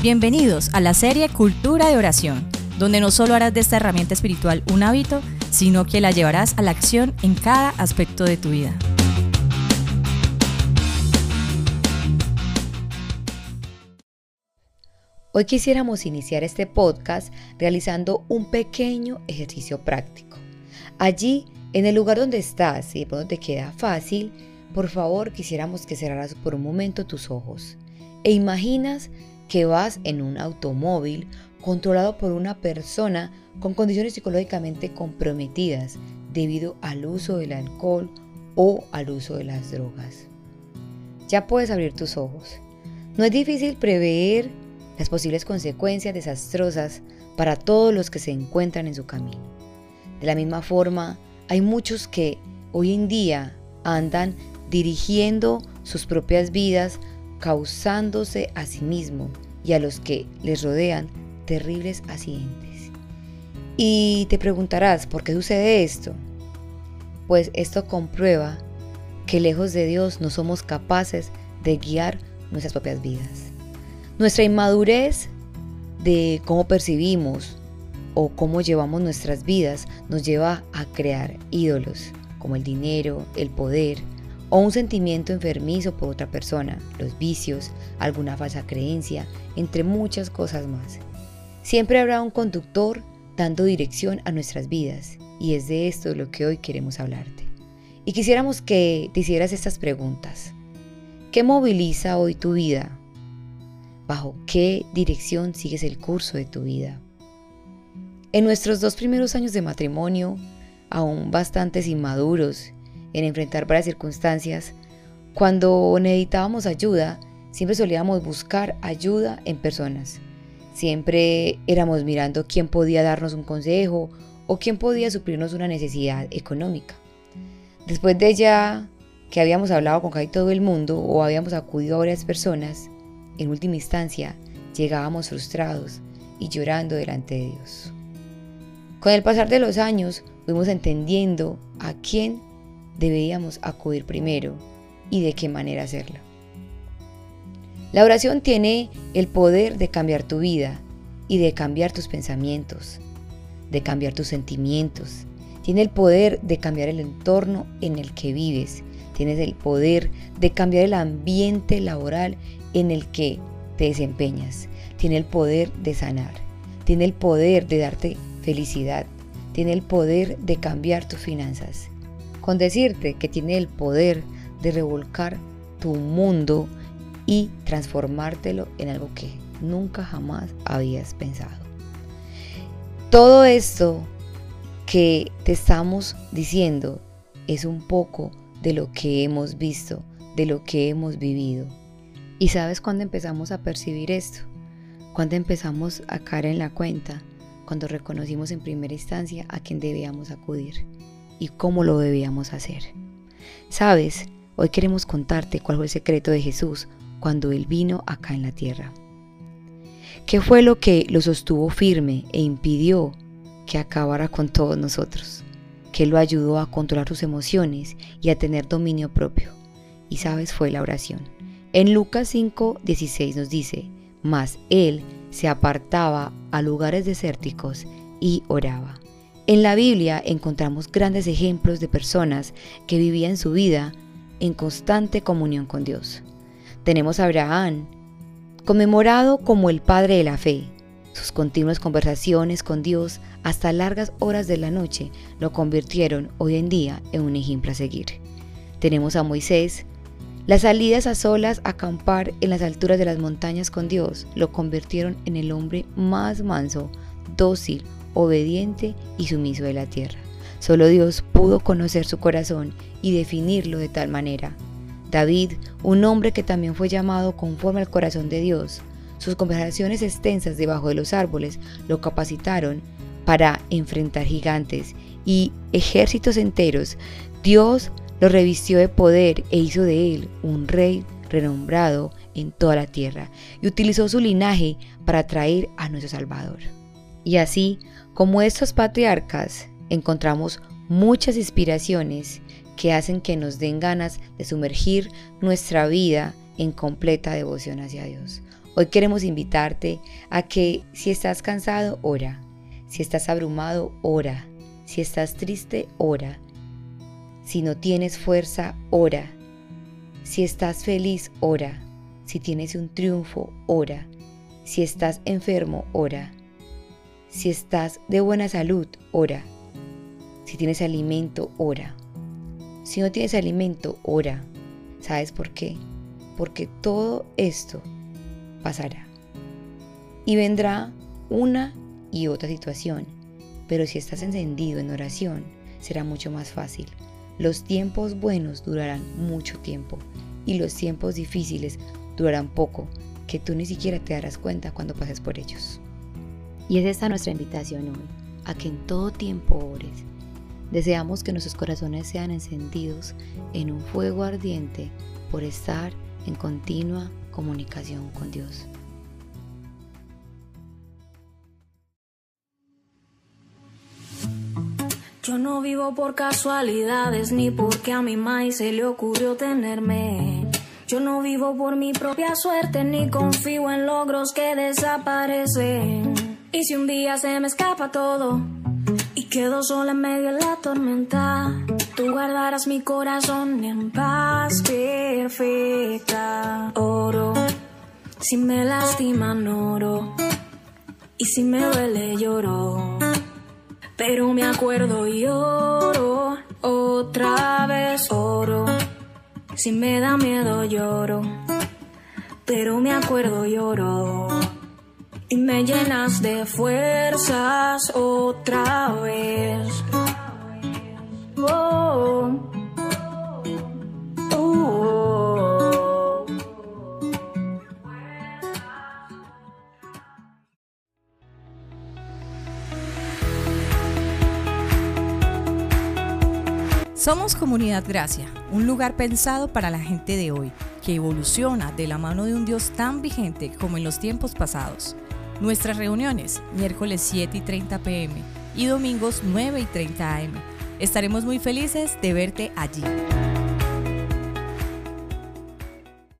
Bienvenidos a la serie Cultura de Oración, donde no solo harás de esta herramienta espiritual un hábito, sino que la llevarás a la acción en cada aspecto de tu vida. Hoy quisiéramos iniciar este podcast realizando un pequeño ejercicio práctico. Allí, en el lugar donde estás y donde te queda fácil, por favor quisiéramos que cerraras por un momento tus ojos e imaginas que vas en un automóvil controlado por una persona con condiciones psicológicamente comprometidas debido al uso del alcohol o al uso de las drogas. Ya puedes abrir tus ojos. No es difícil prever las posibles consecuencias desastrosas para todos los que se encuentran en su camino. De la misma forma, hay muchos que hoy en día andan dirigiendo sus propias vidas causándose a sí mismo y a los que les rodean terribles accidentes. Y te preguntarás, ¿por qué sucede esto? Pues esto comprueba que lejos de Dios no somos capaces de guiar nuestras propias vidas. Nuestra inmadurez de cómo percibimos o cómo llevamos nuestras vidas nos lleva a crear ídolos como el dinero, el poder, o un sentimiento enfermizo por otra persona, los vicios, alguna falsa creencia, entre muchas cosas más. Siempre habrá un conductor dando dirección a nuestras vidas y es de esto de lo que hoy queremos hablarte. Y quisiéramos que te hicieras estas preguntas. ¿Qué moviliza hoy tu vida? ¿Bajo qué dirección sigues el curso de tu vida? En nuestros dos primeros años de matrimonio, aún bastantes inmaduros en enfrentar varias circunstancias, cuando necesitábamos ayuda, siempre solíamos buscar ayuda en personas. Siempre éramos mirando quién podía darnos un consejo o quién podía suplirnos una necesidad económica. Después de ya que habíamos hablado con casi todo el mundo o habíamos acudido a varias personas, en última instancia llegábamos frustrados y llorando delante de Dios. Con el pasar de los años fuimos entendiendo a quién deberíamos acudir primero y de qué manera hacerlo. La oración tiene el poder de cambiar tu vida y de cambiar tus pensamientos, de cambiar tus sentimientos. Tiene el poder de cambiar el entorno en el que vives. Tienes el poder de cambiar el ambiente laboral en el que te desempeñas. Tiene el poder de sanar. Tiene el poder de darte felicidad. Tiene el poder de cambiar tus finanzas con decirte que tiene el poder de revolcar tu mundo y transformártelo en algo que nunca jamás habías pensado. Todo esto que te estamos diciendo es un poco de lo que hemos visto, de lo que hemos vivido. ¿Y sabes cuándo empezamos a percibir esto? Cuando empezamos a caer en la cuenta, cuando reconocimos en primera instancia a quien debíamos acudir y cómo lo debíamos hacer. Sabes, hoy queremos contarte cuál fue el secreto de Jesús cuando Él vino acá en la tierra. ¿Qué fue lo que lo sostuvo firme e impidió que acabara con todos nosotros? ¿Qué lo ayudó a controlar sus emociones y a tener dominio propio? Y sabes, fue la oración. En Lucas 5, 16 nos dice, mas Él se apartaba a lugares desérticos y oraba. En la Biblia encontramos grandes ejemplos de personas que vivían su vida en constante comunión con Dios. Tenemos a Abraham, conmemorado como el padre de la fe. Sus continuas conversaciones con Dios hasta largas horas de la noche lo convirtieron hoy en día en un ejemplo a seguir. Tenemos a Moisés. Las salidas a solas a acampar en las alturas de las montañas con Dios lo convirtieron en el hombre más manso, dócil, obediente y sumiso de la tierra. Solo Dios pudo conocer su corazón y definirlo de tal manera. David, un hombre que también fue llamado conforme al corazón de Dios, sus conversaciones extensas debajo de los árboles lo capacitaron para enfrentar gigantes y ejércitos enteros. Dios lo revistió de poder e hizo de él un rey renombrado en toda la tierra y utilizó su linaje para traer a nuestro Salvador. Y así como estos patriarcas, encontramos muchas inspiraciones que hacen que nos den ganas de sumergir nuestra vida en completa devoción hacia Dios. Hoy queremos invitarte a que si estás cansado, ora. Si estás abrumado, ora. Si estás triste, ora. Si no tienes fuerza, ora. Si estás feliz, ora. Si tienes un triunfo, ora. Si estás enfermo, ora. Si estás de buena salud, ora. Si tienes alimento, ora. Si no tienes alimento, ora. ¿Sabes por qué? Porque todo esto pasará. Y vendrá una y otra situación. Pero si estás encendido en oración, será mucho más fácil. Los tiempos buenos durarán mucho tiempo y los tiempos difíciles durarán poco, que tú ni siquiera te darás cuenta cuando pases por ellos. Y es esta nuestra invitación hoy, a que en todo tiempo ores. Deseamos que nuestros corazones sean encendidos en un fuego ardiente por estar en continua comunicación con Dios. Yo no vivo por casualidades ni porque a mi maíz se le ocurrió tenerme. Yo no vivo por mi propia suerte ni confío en logros que desaparecen. Y si un día se me escapa todo y quedo sola en medio de la tormenta, tú guardarás mi corazón en paz perfecta. Oro, si me lastiman oro y si me duele lloro. Pero me acuerdo y oro, otra vez oro. Si me da miedo lloro, pero me acuerdo lloro. Y me llenas de fuerzas otra vez. Oh, oh. Somos Comunidad Gracia, un lugar pensado para la gente de hoy, que evoluciona de la mano de un Dios tan vigente como en los tiempos pasados. Nuestras reuniones, miércoles 7 y 30 pm y domingos 9 y 30 am. Estaremos muy felices de verte allí.